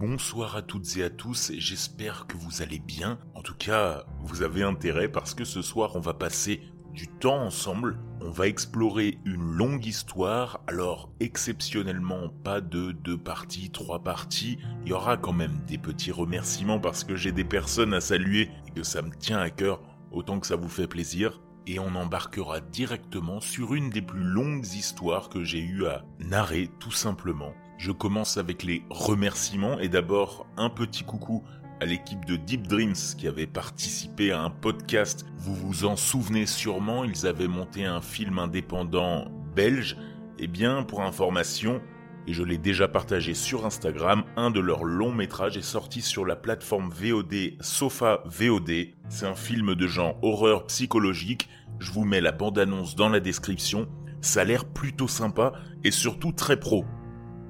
Bonsoir à toutes et à tous, j'espère que vous allez bien. En tout cas, vous avez intérêt parce que ce soir on va passer du temps ensemble, on va explorer une longue histoire, alors exceptionnellement pas de deux parties, trois parties, il y aura quand même des petits remerciements parce que j'ai des personnes à saluer et que ça me tient à cœur, autant que ça vous fait plaisir et on embarquera directement sur une des plus longues histoires que j'ai eu à narrer tout simplement. Je commence avec les remerciements et d'abord un petit coucou à l'équipe de Deep Dreams qui avait participé à un podcast. Vous vous en souvenez sûrement, ils avaient monté un film indépendant belge. Eh bien, pour information, et je l'ai déjà partagé sur Instagram, un de leurs longs métrages est sorti sur la plateforme VOD Sofa VOD. C'est un film de genre horreur psychologique, je vous mets la bande-annonce dans la description, ça a l'air plutôt sympa et surtout très pro.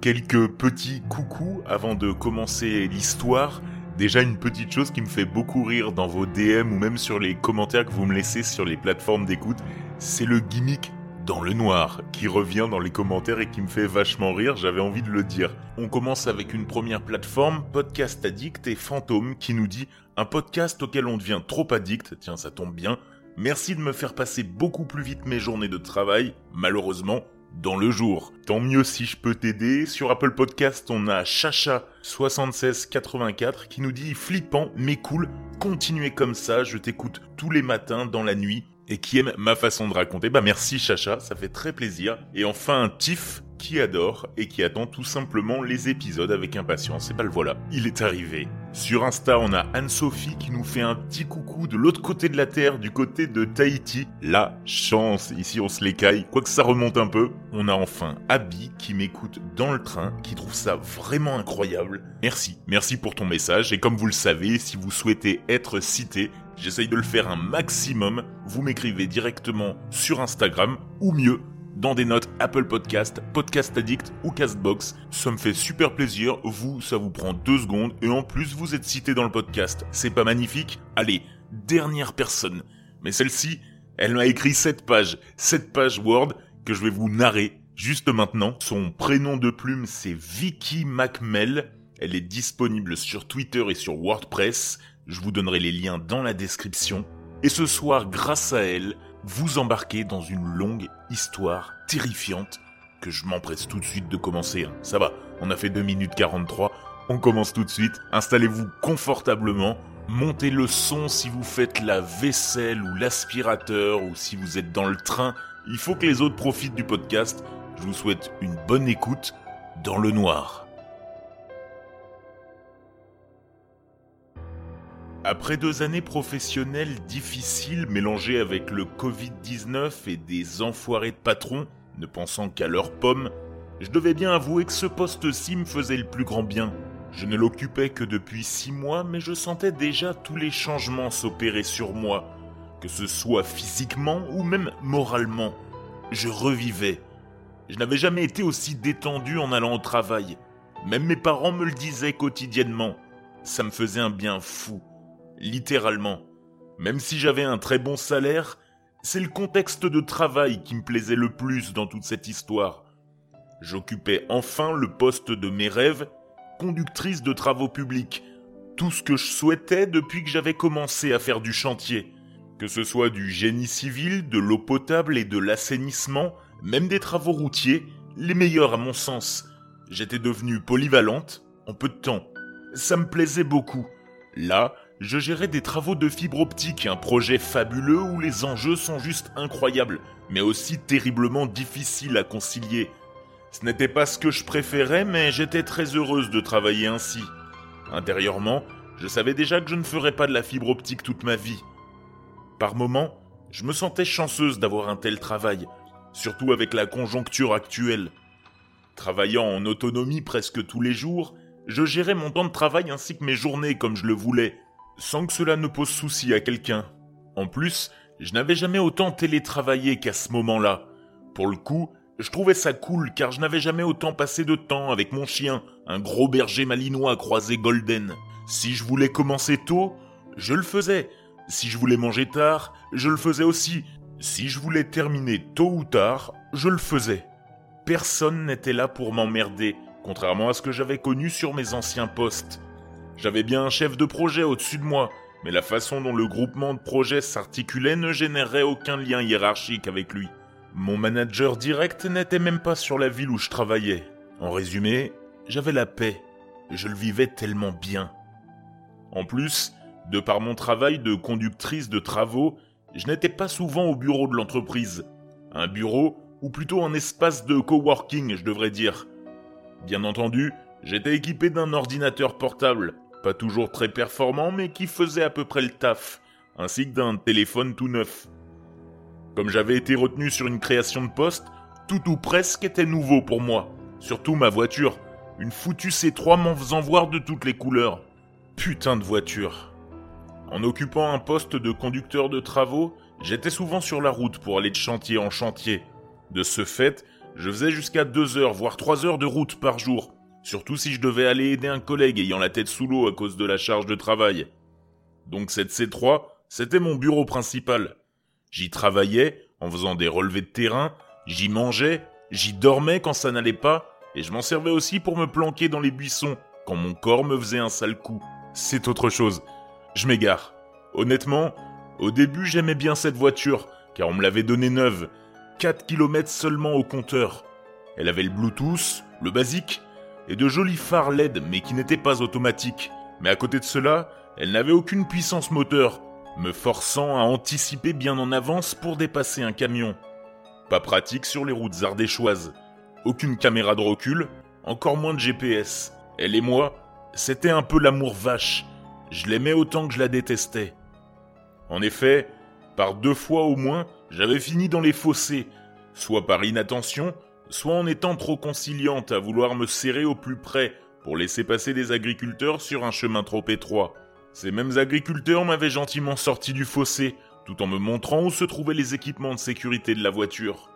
Quelques petits coucous avant de commencer l'histoire. Déjà une petite chose qui me fait beaucoup rire dans vos DM ou même sur les commentaires que vous me laissez sur les plateformes d'écoute, c'est le gimmick dans le noir qui revient dans les commentaires et qui me fait vachement rire, j'avais envie de le dire. On commence avec une première plateforme, Podcast Addict et Fantôme qui nous dit un podcast auquel on devient trop addict, tiens ça tombe bien, merci de me faire passer beaucoup plus vite mes journées de travail, malheureusement dans le jour. Tant mieux si je peux t'aider. Sur Apple Podcast, on a Chacha7684 qui nous dit flippant mais cool, continuez comme ça, je t'écoute tous les matins dans la nuit et qui aime ma façon de raconter. Bah merci Chacha, ça fait très plaisir. Et enfin un Tiff qui adore et qui attend tout simplement les épisodes avec impatience. Et bah le voilà, il est arrivé. Sur Insta, on a Anne-Sophie qui nous fait un petit coucou de l'autre côté de la Terre, du côté de Tahiti. La chance, ici on se l'écaille, quoique ça remonte un peu. On a enfin Abby qui m'écoute dans le train, qui trouve ça vraiment incroyable. Merci, merci pour ton message. Et comme vous le savez, si vous souhaitez être cité, J'essaye de le faire un maximum. Vous m'écrivez directement sur Instagram ou mieux dans des notes Apple Podcast, Podcast Addict ou Castbox. Ça me fait super plaisir. Vous, ça vous prend deux secondes et en plus vous êtes cité dans le podcast. C'est pas magnifique? Allez, dernière personne. Mais celle-ci, elle m'a écrit cette page, cette page Word que je vais vous narrer juste maintenant. Son prénom de plume, c'est Vicky MacMel. Elle est disponible sur Twitter et sur WordPress. Je vous donnerai les liens dans la description. Et ce soir, grâce à elle, vous embarquez dans une longue histoire terrifiante que je m'empresse tout de suite de commencer. Hein. Ça va, on a fait 2 minutes 43, on commence tout de suite. Installez-vous confortablement, montez le son si vous faites la vaisselle ou l'aspirateur ou si vous êtes dans le train. Il faut que les autres profitent du podcast. Je vous souhaite une bonne écoute dans le noir. Après deux années professionnelles difficiles mélangées avec le Covid-19 et des enfoirés de patrons, ne pensant qu'à leurs pommes, je devais bien avouer que ce poste-ci me faisait le plus grand bien. Je ne l'occupais que depuis six mois, mais je sentais déjà tous les changements s'opérer sur moi, que ce soit physiquement ou même moralement. Je revivais. Je n'avais jamais été aussi détendu en allant au travail. Même mes parents me le disaient quotidiennement. Ça me faisait un bien fou littéralement. Même si j'avais un très bon salaire, c'est le contexte de travail qui me plaisait le plus dans toute cette histoire. J'occupais enfin le poste de mes rêves, conductrice de travaux publics, tout ce que je souhaitais depuis que j'avais commencé à faire du chantier. Que ce soit du génie civil, de l'eau potable et de l'assainissement, même des travaux routiers, les meilleurs à mon sens. J'étais devenue polyvalente en peu de temps. Ça me plaisait beaucoup. Là, je gérais des travaux de fibre optique, un projet fabuleux où les enjeux sont juste incroyables, mais aussi terriblement difficiles à concilier. Ce n'était pas ce que je préférais, mais j'étais très heureuse de travailler ainsi. Intérieurement, je savais déjà que je ne ferais pas de la fibre optique toute ma vie. Par moments, je me sentais chanceuse d'avoir un tel travail, surtout avec la conjoncture actuelle. Travaillant en autonomie presque tous les jours, je gérais mon temps de travail ainsi que mes journées comme je le voulais, sans que cela ne pose souci à quelqu'un. En plus, je n'avais jamais autant télétravaillé qu'à ce moment-là. Pour le coup, je trouvais ça cool car je n'avais jamais autant passé de temps avec mon chien, un gros berger malinois croisé golden. Si je voulais commencer tôt, je le faisais. Si je voulais manger tard, je le faisais aussi. Si je voulais terminer tôt ou tard, je le faisais. Personne n'était là pour m'emmerder, contrairement à ce que j'avais connu sur mes anciens postes. J'avais bien un chef de projet au-dessus de moi, mais la façon dont le groupement de projets s'articulait ne générerait aucun lien hiérarchique avec lui. Mon manager direct n'était même pas sur la ville où je travaillais. En résumé, j'avais la paix. Je le vivais tellement bien. En plus, de par mon travail de conductrice de travaux, je n'étais pas souvent au bureau de l'entreprise. Un bureau, ou plutôt un espace de coworking, je devrais dire. Bien entendu, j'étais équipé d'un ordinateur portable, pas toujours très performant, mais qui faisait à peu près le taf, ainsi que d'un téléphone tout neuf. Comme j'avais été retenu sur une création de poste, tout ou presque était nouveau pour moi. Surtout ma voiture, une foutue C3 m'en faisant voir de toutes les couleurs. Putain de voiture. En occupant un poste de conducteur de travaux, j'étais souvent sur la route pour aller de chantier en chantier. De ce fait, je faisais jusqu'à 2 heures, voire 3 heures de route par jour, surtout si je devais aller aider un collègue ayant la tête sous l'eau à cause de la charge de travail. Donc cette C3, c'était mon bureau principal. J'y travaillais en faisant des relevés de terrain, j'y mangeais, j'y dormais quand ça n'allait pas, et je m'en servais aussi pour me planquer dans les buissons quand mon corps me faisait un sale coup. C'est autre chose. Je m'égare. Honnêtement, au début j'aimais bien cette voiture, car on me l'avait donnée neuve. 4 km seulement au compteur. Elle avait le Bluetooth, le basique, et de jolis phares LED, mais qui n'étaient pas automatiques. Mais à côté de cela, elle n'avait aucune puissance moteur, me forçant à anticiper bien en avance pour dépasser un camion. Pas pratique sur les routes ardéchoises. Aucune caméra de recul, encore moins de GPS. Elle et moi, c'était un peu l'amour vache. Je l'aimais autant que je la détestais. En effet, par deux fois au moins, j'avais fini dans les fossés, soit par inattention, soit en étant trop conciliante à vouloir me serrer au plus près pour laisser passer des agriculteurs sur un chemin trop étroit. Ces mêmes agriculteurs m'avaient gentiment sorti du fossé, tout en me montrant où se trouvaient les équipements de sécurité de la voiture.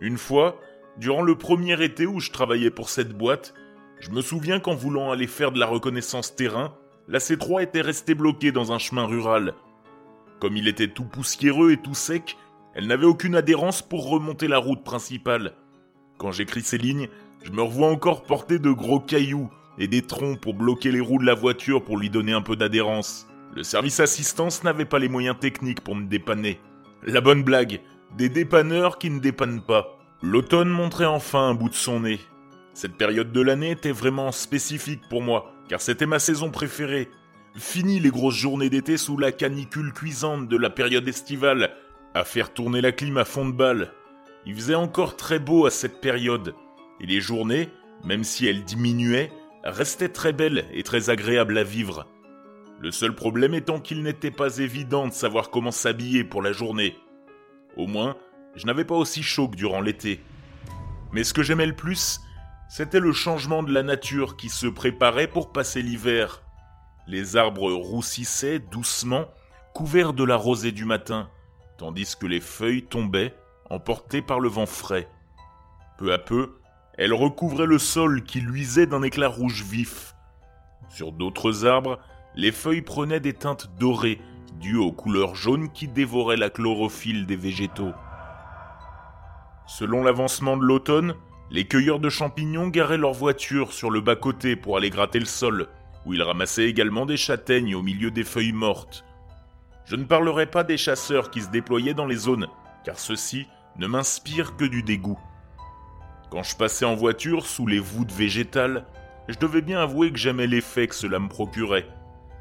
Une fois, durant le premier été où je travaillais pour cette boîte, je me souviens qu'en voulant aller faire de la reconnaissance terrain, la C3 était restée bloquée dans un chemin rural. Comme il était tout poussiéreux et tout sec, elle n'avait aucune adhérence pour remonter la route principale. Quand j'écris ces lignes, je me revois encore porter de gros cailloux et des troncs pour bloquer les roues de la voiture pour lui donner un peu d'adhérence. Le service assistance n'avait pas les moyens techniques pour me dépanner. La bonne blague, des dépanneurs qui ne dépannent pas. L'automne montrait enfin un bout de son nez. Cette période de l'année était vraiment spécifique pour moi, car c'était ma saison préférée. Fini les grosses journées d'été sous la canicule cuisante de la période estivale, à faire tourner la clim à fond de balle. Il faisait encore très beau à cette période, et les journées, même si elles diminuaient, restaient très belles et très agréables à vivre. Le seul problème étant qu'il n'était pas évident de savoir comment s'habiller pour la journée. Au moins, je n'avais pas aussi chaud que durant l'été. Mais ce que j'aimais le plus, c'était le changement de la nature qui se préparait pour passer l'hiver. Les arbres roussissaient doucement, couverts de la rosée du matin, tandis que les feuilles tombaient, emportées par le vent frais. Peu à peu, elles recouvraient le sol qui luisait d'un éclat rouge vif. Sur d'autres arbres, les feuilles prenaient des teintes dorées, dues aux couleurs jaunes qui dévoraient la chlorophylle des végétaux. Selon l'avancement de l'automne, les cueilleurs de champignons garaient leurs voitures sur le bas-côté pour aller gratter le sol, où ils ramassaient également des châtaignes au milieu des feuilles mortes. Je ne parlerai pas des chasseurs qui se déployaient dans les zones, car ceux-ci ne m'inspirent que du dégoût. Quand je passais en voiture sous les voûtes végétales, je devais bien avouer que j'aimais l'effet que cela me procurait.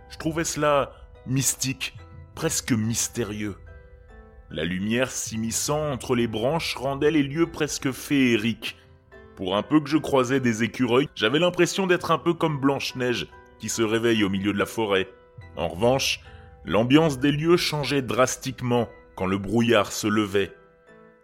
Je trouvais cela mystique, presque mystérieux. La lumière s'immisçant entre les branches rendait les lieux presque féeriques. Pour un peu que je croisais des écureuils, j'avais l'impression d'être un peu comme Blanche-Neige, qui se réveille au milieu de la forêt. En revanche, l'ambiance des lieux changeait drastiquement quand le brouillard se levait.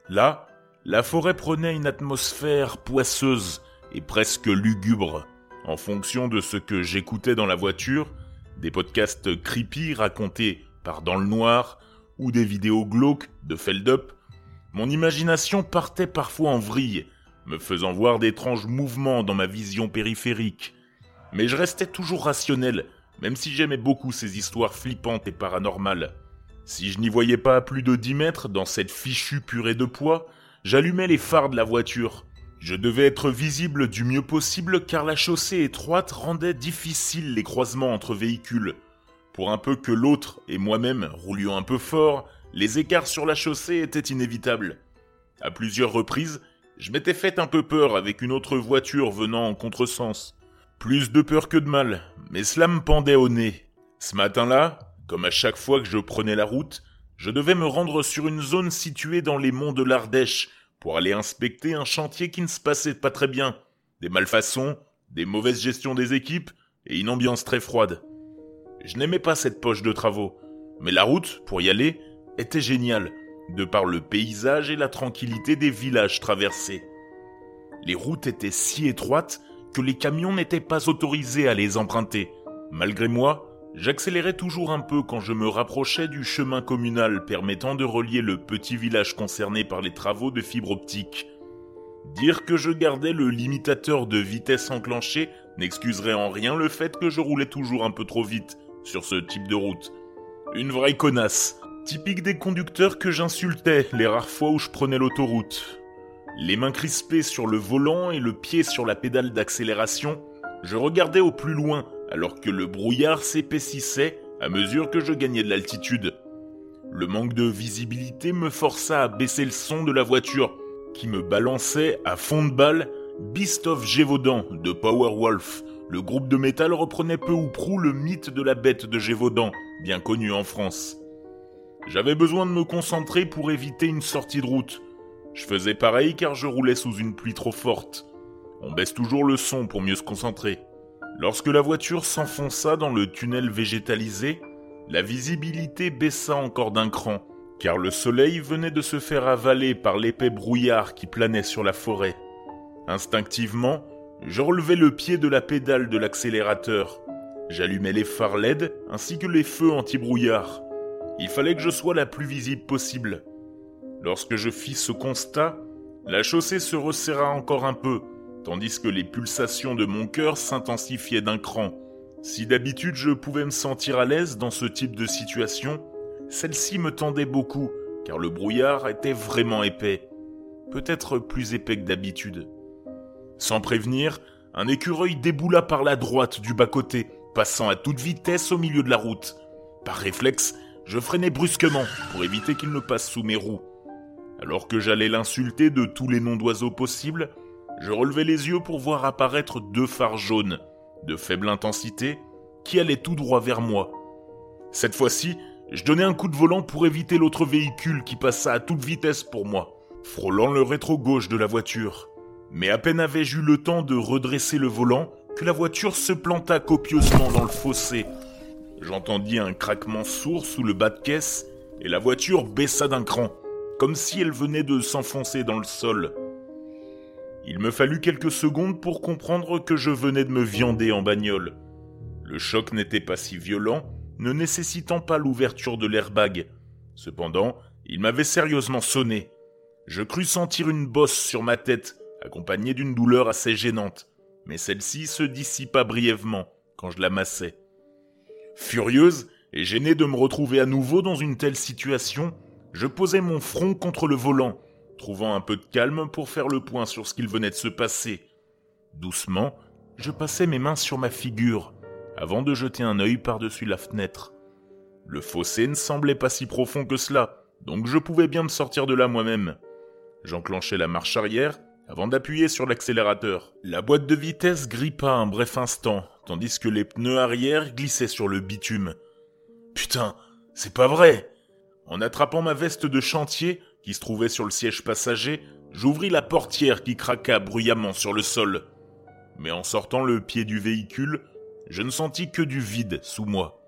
Là, la forêt prenait une atmosphère poisseuse et presque lugubre. En fonction de ce que j'écoutais dans la voiture, des podcasts creepy racontés par Dans le Noir ou des vidéos glauques de Feldup, mon imagination partait parfois en vrille, me faisant voir d'étranges mouvements dans ma vision périphérique. Mais je restais toujours rationnel, même si j'aimais beaucoup ces histoires flippantes et paranormales. Si je n'y voyais pas à plus de 10 mètres dans cette fichue purée de poids, j'allumais les phares de la voiture. Je devais être visible du mieux possible car la chaussée étroite rendait difficile les croisements entre véhicules. Pour un peu que l'autre et moi-même roulions un peu fort, les écarts sur la chaussée étaient inévitables. À plusieurs reprises, je m'étais fait un peu peur avec une autre voiture venant en contresens. Plus de peur que de mal, mais cela me pendait au nez. Ce matin-là, comme à chaque fois que je prenais la route, je devais me rendre sur une zone située dans les monts de l'Ardèche pour aller inspecter un chantier qui ne se passait pas très bien. Des malfaçons, des mauvaises gestions des équipes et une ambiance très froide. Je n'aimais pas cette poche de travaux, mais la route, pour y aller, était géniale, de par le paysage et la tranquillité des villages traversés. Les routes étaient si étroites que les camions n'étaient pas autorisés à les emprunter. Malgré moi, j'accélérais toujours un peu quand je me rapprochais du chemin communal permettant de relier le petit village concerné par les travaux de fibre optique. Dire que je gardais le limitateur de vitesse enclenché n'excuserait en rien le fait que je roulais toujours un peu trop vite sur ce type de route. Une vraie connasse, typique des conducteurs que j'insultais les rares fois où je prenais l'autoroute. Les mains crispées sur le volant et le pied sur la pédale d'accélération, je regardais au plus loin alors que le brouillard s'épaississait à mesure que je gagnais de l'altitude. Le manque de visibilité me força à baisser le son de la voiture, qui me balançait à fond de balle Beast of Gévaudan de Powerwolf. Le groupe de métal reprenait peu ou prou le mythe de la bête de Gévaudan, bien connu en France. J'avais besoin de me concentrer pour éviter une sortie de route, je faisais pareil car je roulais sous une pluie trop forte. On baisse toujours le son pour mieux se concentrer. Lorsque la voiture s'enfonça dans le tunnel végétalisé, la visibilité baissa encore d'un cran, car le soleil venait de se faire avaler par l'épais brouillard qui planait sur la forêt. Instinctivement, je relevais le pied de la pédale de l'accélérateur. J'allumais les phares LED ainsi que les feux anti-brouillard. Il fallait que je sois la plus visible possible. Lorsque je fis ce constat, la chaussée se resserra encore un peu, tandis que les pulsations de mon cœur s'intensifiaient d'un cran. Si d'habitude je pouvais me sentir à l'aise dans ce type de situation, celle-ci me tendait beaucoup, car le brouillard était vraiment épais, peut-être plus épais que d'habitude. Sans prévenir, un écureuil déboula par la droite du bas-côté, passant à toute vitesse au milieu de la route. Par réflexe, je freinai brusquement pour éviter qu'il ne passe sous mes roues. Alors que j'allais l'insulter de tous les noms d'oiseaux possibles, je relevai les yeux pour voir apparaître deux phares jaunes, de faible intensité, qui allaient tout droit vers moi. Cette fois-ci, je donnai un coup de volant pour éviter l'autre véhicule qui passa à toute vitesse pour moi, frôlant le rétro gauche de la voiture. Mais à peine avais-je eu le temps de redresser le volant que la voiture se planta copieusement dans le fossé. J'entendis un craquement sourd sous le bas de caisse et la voiture baissa d'un cran comme si elle venait de s'enfoncer dans le sol. Il me fallut quelques secondes pour comprendre que je venais de me viander en bagnole. Le choc n'était pas si violent, ne nécessitant pas l'ouverture de l'airbag. Cependant, il m'avait sérieusement sonné. Je crus sentir une bosse sur ma tête, accompagnée d'une douleur assez gênante, mais celle-ci se dissipa brièvement quand je la massais. Furieuse et gênée de me retrouver à nouveau dans une telle situation, je posai mon front contre le volant, trouvant un peu de calme pour faire le point sur ce qu'il venait de se passer. Doucement, je passai mes mains sur ma figure, avant de jeter un œil par-dessus la fenêtre. Le fossé ne semblait pas si profond que cela, donc je pouvais bien me sortir de là moi-même. J'enclenchai la marche arrière avant d'appuyer sur l'accélérateur. La boîte de vitesse grippa un bref instant, tandis que les pneus arrière glissaient sur le bitume. Putain, c'est pas vrai en attrapant ma veste de chantier, qui se trouvait sur le siège passager, j'ouvris la portière qui craqua bruyamment sur le sol. Mais en sortant le pied du véhicule, je ne sentis que du vide sous moi.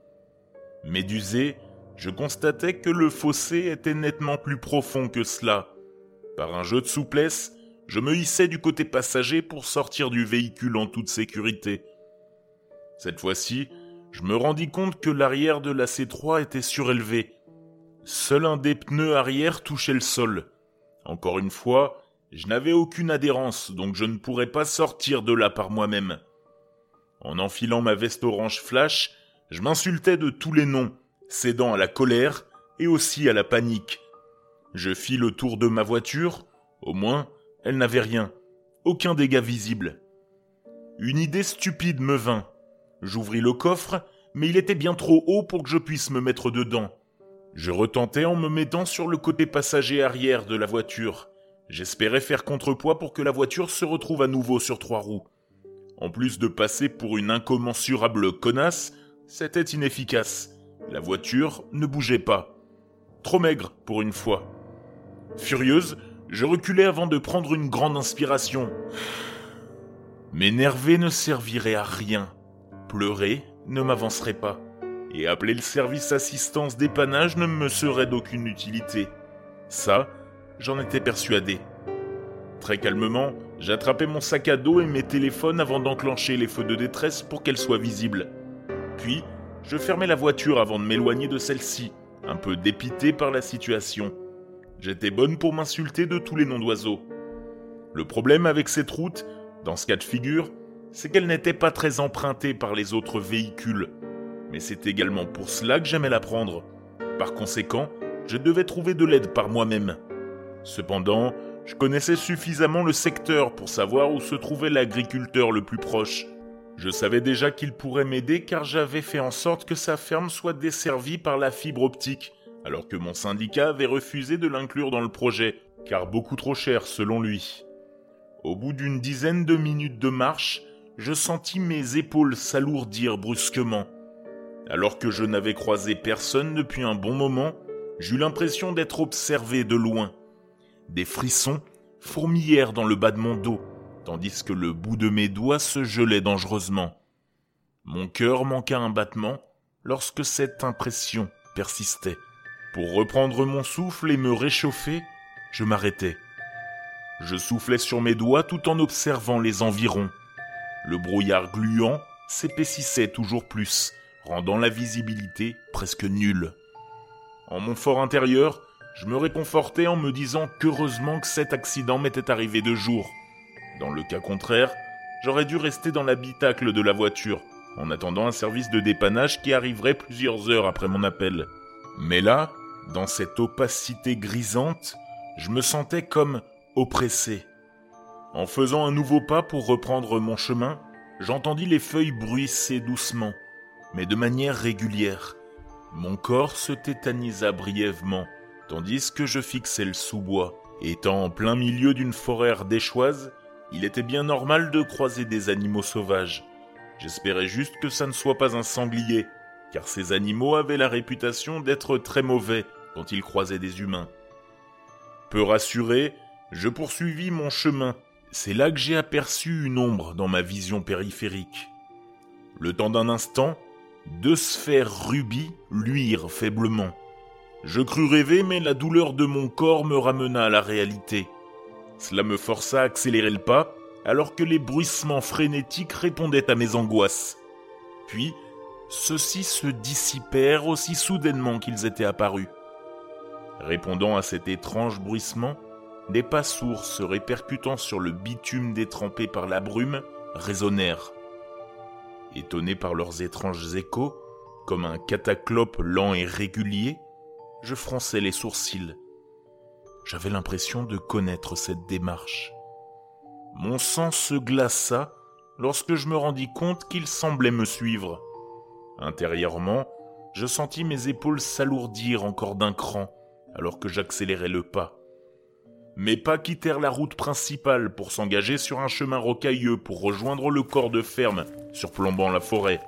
Médusé, je constatais que le fossé était nettement plus profond que cela. Par un jeu de souplesse, je me hissais du côté passager pour sortir du véhicule en toute sécurité. Cette fois-ci, je me rendis compte que l'arrière de la C3 était surélevé Seul un des pneus arrière touchait le sol. Encore une fois, je n'avais aucune adhérence, donc je ne pourrais pas sortir de là par moi-même. En enfilant ma veste orange flash, je m'insultais de tous les noms, cédant à la colère et aussi à la panique. Je fis le tour de ma voiture, au moins, elle n'avait rien. aucun dégât visible. Une idée stupide me vint. J'ouvris le coffre, mais il était bien trop haut pour que je puisse me mettre dedans. Je retentais en me mettant sur le côté passager arrière de la voiture. J'espérais faire contrepoids pour que la voiture se retrouve à nouveau sur trois roues. En plus de passer pour une incommensurable connasse, c'était inefficace. La voiture ne bougeait pas. Trop maigre pour une fois. Furieuse, je reculais avant de prendre une grande inspiration. M'énerver ne servirait à rien. Pleurer ne m'avancerait pas. Et appeler le service assistance dépannage ne me serait d'aucune utilité. Ça, j'en étais persuadé. Très calmement, j'attrapais mon sac à dos et mes téléphones avant d'enclencher les feux de détresse pour qu'elles soient visibles. Puis, je fermais la voiture avant de m'éloigner de celle-ci, un peu dépité par la situation. J'étais bonne pour m'insulter de tous les noms d'oiseaux. Le problème avec cette route, dans ce cas de figure, c'est qu'elle n'était pas très empruntée par les autres véhicules. Mais c'est également pour cela que j'aimais la prendre. Par conséquent, je devais trouver de l'aide par moi-même. Cependant, je connaissais suffisamment le secteur pour savoir où se trouvait l'agriculteur le plus proche. Je savais déjà qu'il pourrait m'aider car j'avais fait en sorte que sa ferme soit desservie par la fibre optique, alors que mon syndicat avait refusé de l'inclure dans le projet, car beaucoup trop cher selon lui. Au bout d'une dizaine de minutes de marche, je sentis mes épaules s'alourdir brusquement. Alors que je n'avais croisé personne depuis un bon moment, j'eus l'impression d'être observé de loin. Des frissons fourmillèrent dans le bas de mon dos, tandis que le bout de mes doigts se gelait dangereusement. Mon cœur manqua un battement lorsque cette impression persistait. Pour reprendre mon souffle et me réchauffer, je m'arrêtai. Je soufflais sur mes doigts tout en observant les environs. Le brouillard gluant s'épaississait toujours plus, rendant la visibilité presque nulle. En mon fort intérieur, je me réconfortais en me disant qu'heureusement que cet accident m'était arrivé de jour. Dans le cas contraire, j'aurais dû rester dans l'habitacle de la voiture, en attendant un service de dépannage qui arriverait plusieurs heures après mon appel. Mais là, dans cette opacité grisante, je me sentais comme oppressé. En faisant un nouveau pas pour reprendre mon chemin, j'entendis les feuilles bruisser doucement, mais de manière régulière. Mon corps se tétanisa brièvement, tandis que je fixais le sous-bois. Étant en plein milieu d'une forêt ardéchoise, il était bien normal de croiser des animaux sauvages. J'espérais juste que ça ne soit pas un sanglier, car ces animaux avaient la réputation d'être très mauvais quand ils croisaient des humains. Peu rassuré, je poursuivis mon chemin. C'est là que j'ai aperçu une ombre dans ma vision périphérique. Le temps d'un instant, deux sphères rubis luirent faiblement. Je crus rêver, mais la douleur de mon corps me ramena à la réalité. Cela me força à accélérer le pas, alors que les bruissements frénétiques répondaient à mes angoisses. Puis, ceux-ci se dissipèrent aussi soudainement qu'ils étaient apparus. Répondant à cet étrange bruissement, des pas sourds se répercutant sur le bitume détrempé par la brume résonnèrent. Étonné par leurs étranges échos, comme un cataclope lent et régulier, je fronçais les sourcils. J'avais l'impression de connaître cette démarche. Mon sang se glaça lorsque je me rendis compte qu'il semblait me suivre. Intérieurement, je sentis mes épaules s'alourdir encore d'un cran alors que j'accélérais le pas. Mes pas quittèrent la route principale pour s'engager sur un chemin rocailleux pour rejoindre le corps de ferme surplombant la forêt.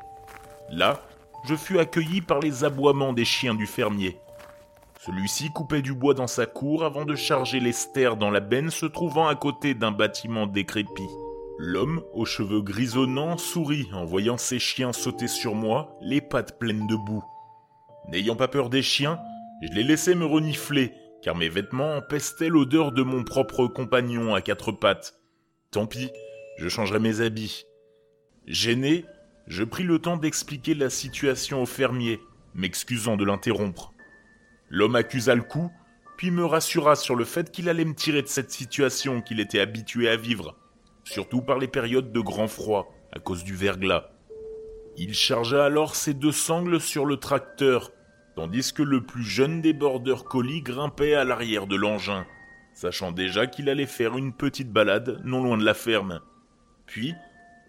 Là, je fus accueilli par les aboiements des chiens du fermier. Celui-ci coupait du bois dans sa cour avant de charger les stères dans la benne se trouvant à côté d'un bâtiment décrépit. L'homme, aux cheveux grisonnants, sourit en voyant ses chiens sauter sur moi, les pattes pleines de boue. N'ayant pas peur des chiens, je les laissais me renifler, car mes vêtements empestaient l'odeur de mon propre compagnon à quatre pattes. Tant pis, je changerai mes habits. Gêné, je pris le temps d'expliquer la situation au fermier, m'excusant de l'interrompre. L'homme accusa le coup, puis me rassura sur le fait qu'il allait me tirer de cette situation qu'il était habitué à vivre, surtout par les périodes de grand froid, à cause du verglas. Il chargea alors ses deux sangles sur le tracteur, tandis que le plus jeune des border collies grimpait à l'arrière de l'engin. sachant déjà qu'il allait faire une petite balade non loin de la ferme. Puis,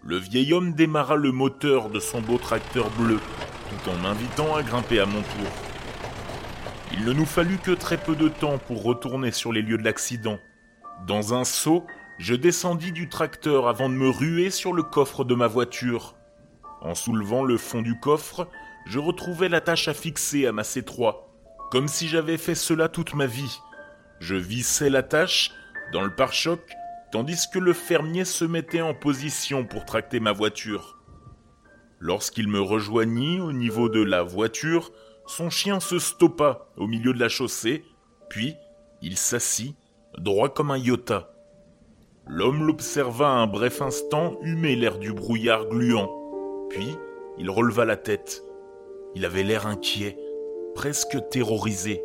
le vieil homme démarra le moteur de son beau tracteur bleu, tout en m'invitant à grimper à mon tour. Il ne nous fallut que très peu de temps pour retourner sur les lieux de l'accident. Dans un saut, je descendis du tracteur avant de me ruer sur le coffre de ma voiture. En soulevant le fond du coffre, je retrouvais l'attache à fixer à ma C3, comme si j'avais fait cela toute ma vie. Je vissais l'attache dans le pare-choc, tandis que le fermier se mettait en position pour tracter ma voiture. Lorsqu'il me rejoignit au niveau de la voiture, son chien se stoppa au milieu de la chaussée, puis il s'assit, droit comme un iota. L'homme l'observa un bref instant humer l'air du brouillard gluant, puis il releva la tête. Il avait l'air inquiet, presque terrorisé.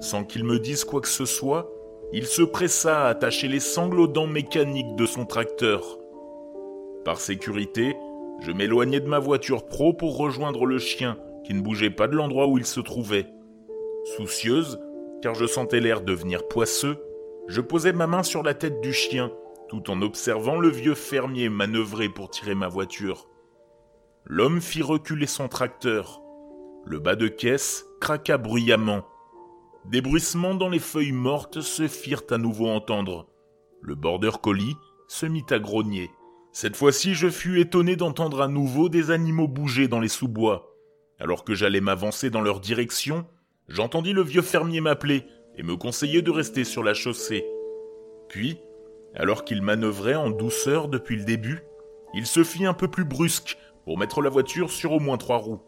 Sans qu'il me dise quoi que ce soit, il se pressa à attacher les sangles aux dents mécaniques de son tracteur. Par sécurité, je m'éloignai de ma voiture pro pour rejoindre le chien, qui ne bougeait pas de l'endroit où il se trouvait. Soucieuse, car je sentais l'air devenir poisseux, je posai ma main sur la tête du chien, tout en observant le vieux fermier manœuvrer pour tirer ma voiture. L'homme fit reculer son tracteur. Le bas de caisse craqua bruyamment. Des bruissements dans les feuilles mortes se firent à nouveau entendre. Le border collie se mit à grogner. Cette fois-ci, je fus étonné d'entendre à nouveau des animaux bouger dans les sous-bois. Alors que j'allais m'avancer dans leur direction, j'entendis le vieux fermier m'appeler et me conseiller de rester sur la chaussée. Puis, alors qu'il manœuvrait en douceur depuis le début, il se fit un peu plus brusque pour mettre la voiture sur au moins trois roues.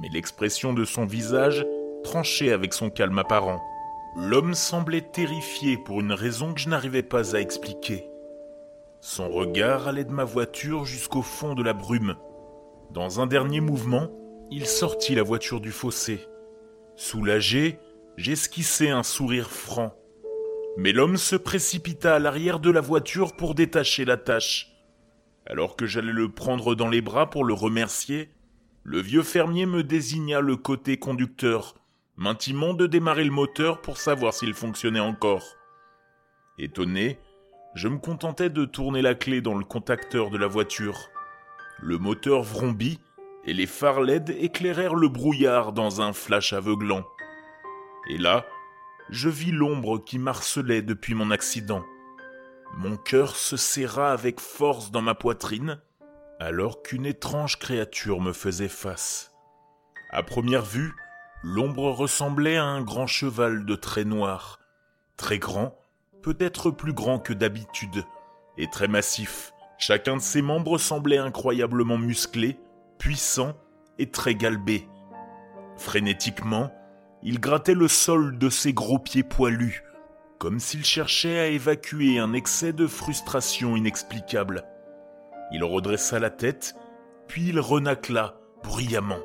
Mais l'expression de son visage tranchait avec son calme apparent. L'homme semblait terrifié pour une raison que je n'arrivais pas à expliquer. Son regard allait de ma voiture jusqu'au fond de la brume. Dans un dernier mouvement, il sortit la voiture du fossé. Soulagé, j'esquissai un sourire franc. Mais l'homme se précipita à l'arrière de la voiture pour détacher la tâche. Alors que j'allais le prendre dans les bras pour le remercier, le vieux fermier me désigna le côté conducteur, m'intimant de démarrer le moteur pour savoir s'il fonctionnait encore. Étonné, je me contentais de tourner la clé dans le contacteur de la voiture. Le moteur vrombit et les phares LED éclairèrent le brouillard dans un flash aveuglant. Et là, je vis l'ombre qui marcelait depuis mon accident. Mon cœur se serra avec force dans ma poitrine, alors qu'une étrange créature me faisait face. À première vue, l'ombre ressemblait à un grand cheval de traits noirs, très grand, peut-être plus grand que d'habitude, et très massif. Chacun de ses membres semblait incroyablement musclé, puissant et très galbé. Frénétiquement, il grattait le sol de ses gros pieds poilus, comme s'il cherchait à évacuer un excès de frustration inexplicable. Il redressa la tête, puis il renacla bruyamment.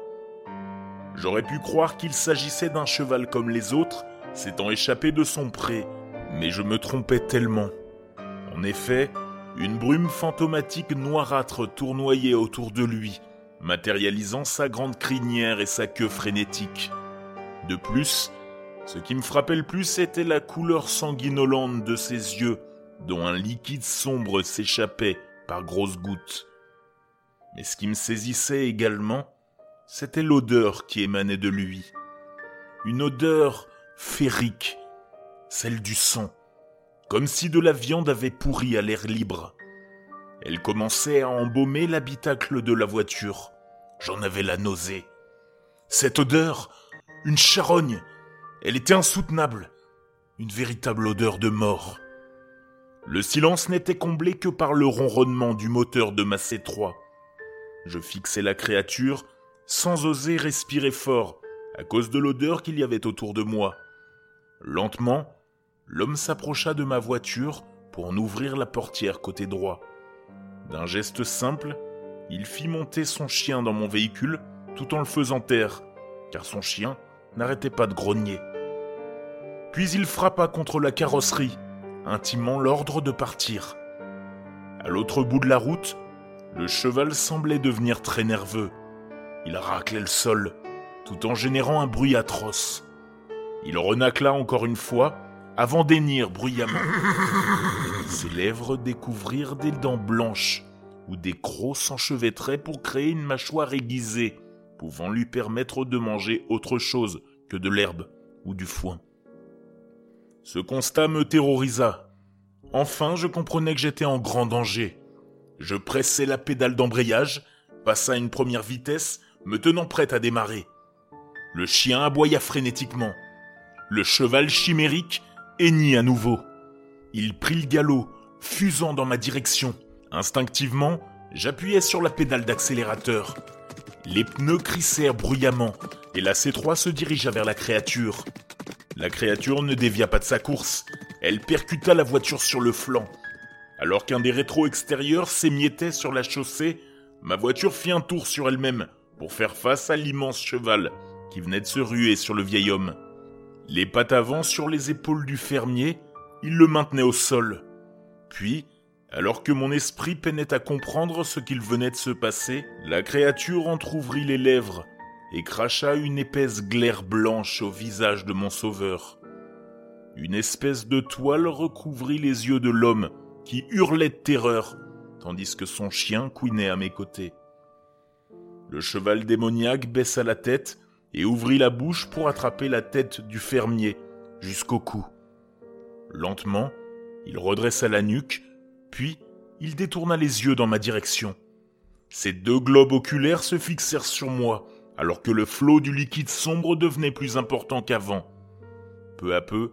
J'aurais pu croire qu'il s'agissait d'un cheval comme les autres, s'étant échappé de son pré, mais je me trompais tellement. En effet, une brume fantomatique noirâtre tournoyait autour de lui, matérialisant sa grande crinière et sa queue frénétique. De plus, ce qui me frappait le plus était la couleur sanguinolente de ses yeux, dont un liquide sombre s'échappait par grosses gouttes. Mais ce qui me saisissait également, c'était l'odeur qui émanait de lui. Une odeur férique, celle du sang, comme si de la viande avait pourri à l'air libre. Elle commençait à embaumer l'habitacle de la voiture. J'en avais la nausée. Cette odeur, une charogne, elle était insoutenable, une véritable odeur de mort. Le silence n'était comblé que par le ronronnement du moteur de ma C3. Je fixais la créature sans oser respirer fort à cause de l'odeur qu'il y avait autour de moi. Lentement, l'homme s'approcha de ma voiture pour en ouvrir la portière côté droit. D'un geste simple, il fit monter son chien dans mon véhicule tout en le faisant taire, car son chien n'arrêtait pas de grogner. Puis il frappa contre la carrosserie, intimant l'ordre de partir. À l'autre bout de la route, le cheval semblait devenir très nerveux. Il raclait le sol, tout en générant un bruit atroce. Il renacla encore une fois, avant d'énir bruyamment. Ses lèvres découvrirent des dents blanches où des crocs s'enchevêtraient pour créer une mâchoire aiguisée, pouvant lui permettre de manger autre chose que de l'herbe ou du foin. Ce constat me terrorisa. Enfin, je comprenais que j'étais en grand danger. Je pressai la pédale d'embrayage, passa une première vitesse, me tenant prête à démarrer. Le chien aboya frénétiquement. Le cheval chimérique hennit à nouveau. Il prit le galop, fusant dans ma direction. Instinctivement, j'appuyais sur la pédale d'accélérateur. Les pneus crissèrent bruyamment et la C3 se dirigea vers la créature. La créature ne dévia pas de sa course. Elle percuta la voiture sur le flanc. Alors qu'un des rétros extérieurs s'émiettait sur la chaussée, ma voiture fit un tour sur elle-même pour faire face à l'immense cheval qui venait de se ruer sur le vieil homme. Les pattes avant sur les épaules du fermier, il le maintenait au sol. Puis, alors que mon esprit peinait à comprendre ce qu'il venait de se passer, la créature entr'ouvrit les lèvres et cracha une épaisse glaire blanche au visage de mon sauveur. Une espèce de toile recouvrit les yeux de l'homme qui hurlait de terreur, tandis que son chien couinait à mes côtés. Le cheval démoniaque baissa la tête et ouvrit la bouche pour attraper la tête du fermier jusqu'au cou. Lentement, il redressa la nuque puis, il détourna les yeux dans ma direction. Ses deux globes oculaires se fixèrent sur moi, alors que le flot du liquide sombre devenait plus important qu'avant. Peu à peu,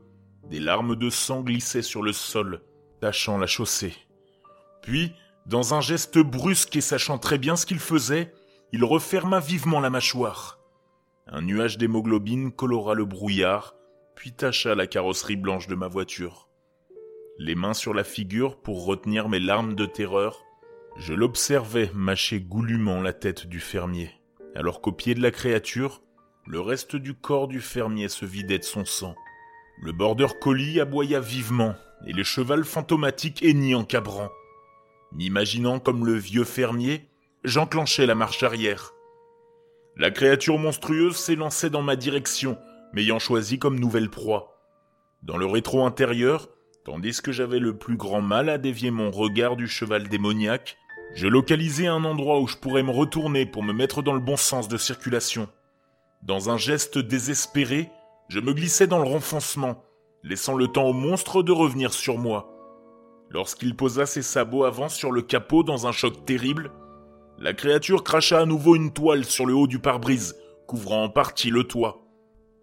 des larmes de sang glissaient sur le sol, tachant la chaussée. Puis, dans un geste brusque et sachant très bien ce qu'il faisait, il referma vivement la mâchoire. Un nuage d'hémoglobine colora le brouillard, puis tacha la carrosserie blanche de ma voiture les mains sur la figure pour retenir mes larmes de terreur, je l'observais mâcher goulûment la tête du fermier, alors qu'au pied de la créature, le reste du corps du fermier se vidait de son sang. Le border collie aboya vivement, et le cheval fantomatique hennit en cabrant. M'imaginant comme le vieux fermier, j'enclenchai la marche arrière. La créature monstrueuse s'élançait dans ma direction, m'ayant choisi comme nouvelle proie. Dans le rétro intérieur, Tandis que j'avais le plus grand mal à dévier mon regard du cheval démoniaque, je localisais un endroit où je pourrais me retourner pour me mettre dans le bon sens de circulation. Dans un geste désespéré, je me glissais dans le renfoncement, laissant le temps au monstre de revenir sur moi. Lorsqu'il posa ses sabots avant sur le capot dans un choc terrible, la créature cracha à nouveau une toile sur le haut du pare-brise, couvrant en partie le toit.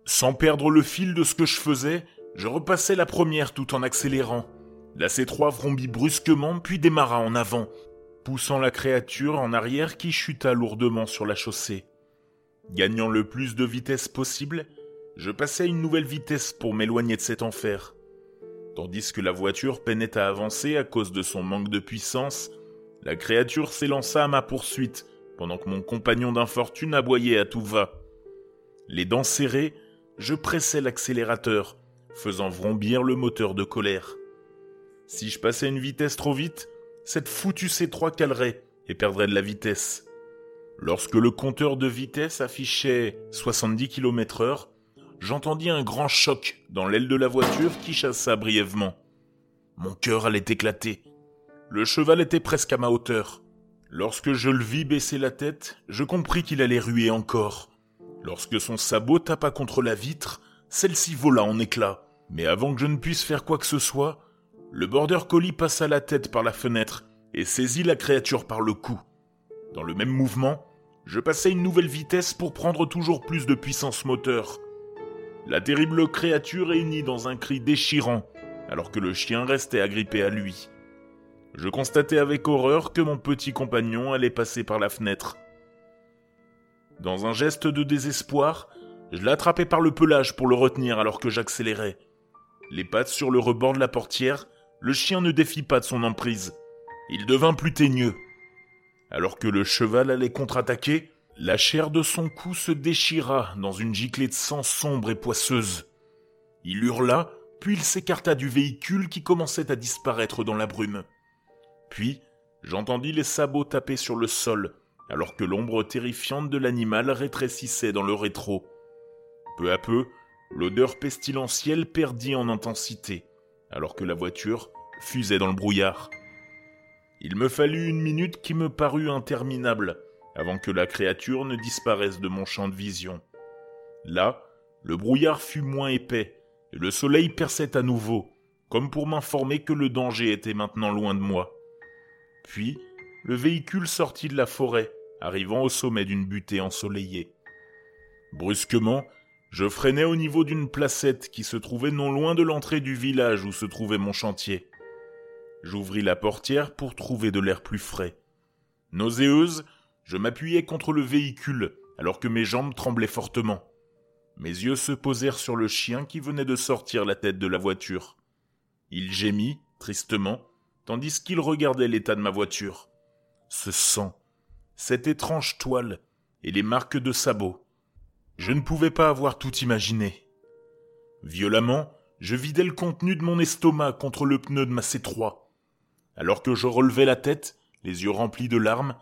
Sans perdre le fil de ce que je faisais, je repassai la première tout en accélérant. La C3 vrombit brusquement puis démarra en avant, poussant la créature en arrière qui chuta lourdement sur la chaussée. Gagnant le plus de vitesse possible, je passai une nouvelle vitesse pour m'éloigner de cet enfer. Tandis que la voiture peinait à avancer à cause de son manque de puissance, la créature s'élança à ma poursuite, pendant que mon compagnon d'infortune aboyait à tout va. Les dents serrées, je pressais l'accélérateur, faisant vrombir le moteur de colère. Si je passais une vitesse trop vite, cette foutue C3 calerait et perdrait de la vitesse. Lorsque le compteur de vitesse affichait 70 km heure, j'entendis un grand choc dans l'aile de la voiture qui chassa brièvement. Mon cœur allait éclater. Le cheval était presque à ma hauteur. Lorsque je le vis baisser la tête, je compris qu'il allait ruer encore. Lorsque son sabot tapa contre la vitre, celle-ci vola en éclats. Mais avant que je ne puisse faire quoi que ce soit, le border collie passa la tête par la fenêtre et saisit la créature par le cou. Dans le même mouvement, je passai une nouvelle vitesse pour prendre toujours plus de puissance moteur. La terrible créature hennit dans un cri déchirant, alors que le chien restait agrippé à lui. Je constatai avec horreur que mon petit compagnon allait passer par la fenêtre. Dans un geste de désespoir, je l'attrapai par le pelage pour le retenir alors que j'accélérais. Les pattes sur le rebord de la portière, le chien ne défit pas de son emprise. Il devint plus teigneux. Alors que le cheval allait contre-attaquer, la chair de son cou se déchira dans une giclée de sang sombre et poisseuse. Il hurla, puis il s'écarta du véhicule qui commençait à disparaître dans la brume. Puis, j'entendis les sabots taper sur le sol, alors que l'ombre terrifiante de l'animal rétrécissait dans le rétro. Peu à peu, l'odeur pestilentielle perdit en intensité, alors que la voiture fusait dans le brouillard. Il me fallut une minute qui me parut interminable avant que la créature ne disparaisse de mon champ de vision. Là, le brouillard fut moins épais, et le soleil perçait à nouveau, comme pour m'informer que le danger était maintenant loin de moi. Puis, le véhicule sortit de la forêt, arrivant au sommet d'une butée ensoleillée. Brusquement, je freinai au niveau d'une placette qui se trouvait non loin de l'entrée du village où se trouvait mon chantier. J'ouvris la portière pour trouver de l'air plus frais. Nauséeuse, je m'appuyai contre le véhicule alors que mes jambes tremblaient fortement. Mes yeux se posèrent sur le chien qui venait de sortir la tête de la voiture. Il gémit, tristement, tandis qu'il regardait l'état de ma voiture. Ce sang, cette étrange toile et les marques de sabots. Je ne pouvais pas avoir tout imaginé. Violemment, je vidai le contenu de mon estomac contre le pneu de ma C3. Alors que je relevais la tête, les yeux remplis de larmes,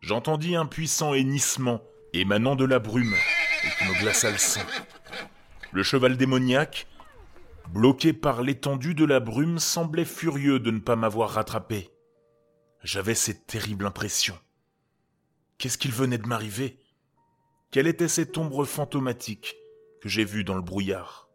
j'entendis un puissant hennissement émanant de la brume et qui me glaça le sang. Le cheval démoniaque, bloqué par l'étendue de la brume, semblait furieux de ne pas m'avoir rattrapé. J'avais cette terrible impression. Qu'est-ce qu'il venait de m'arriver? Quelle était cette ombre fantomatique que j'ai vue dans le brouillard?